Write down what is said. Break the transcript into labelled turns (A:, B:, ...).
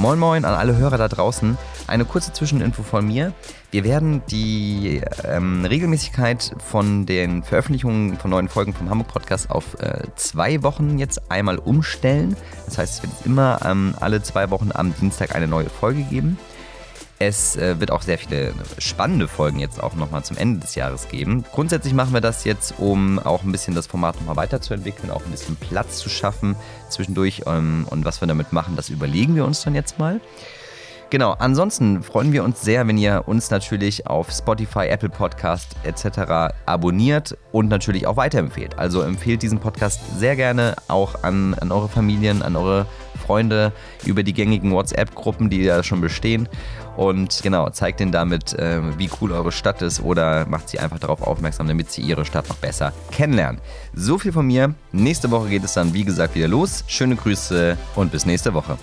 A: Moin Moin an alle Hörer da draußen. Eine kurze Zwischeninfo von mir. Wir werden die ähm, Regelmäßigkeit von den Veröffentlichungen von neuen Folgen vom Hamburg Podcast auf äh, zwei Wochen jetzt einmal umstellen. Das heißt, es wird immer ähm, alle zwei Wochen am Dienstag eine neue Folge geben. Es äh, wird auch sehr viele spannende Folgen jetzt auch nochmal zum Ende des Jahres geben. Grundsätzlich machen wir das jetzt, um auch ein bisschen das Format nochmal weiterzuentwickeln, auch ein bisschen Platz zu schaffen zwischendurch. Ähm, und was wir damit machen, das überlegen wir uns dann jetzt mal. Genau, ansonsten freuen wir uns sehr, wenn ihr uns natürlich auf Spotify, Apple Podcast etc. abonniert und natürlich auch weiterempfehlt. Also empfehlt diesen Podcast sehr gerne auch an, an eure Familien, an eure Freunde über die gängigen WhatsApp-Gruppen, die ja schon bestehen. Und genau, zeigt ihnen damit, äh, wie cool eure Stadt ist oder macht sie einfach darauf aufmerksam, damit sie ihre Stadt noch besser kennenlernen. So viel von mir. Nächste Woche geht es dann, wie gesagt, wieder los. Schöne Grüße und bis nächste Woche.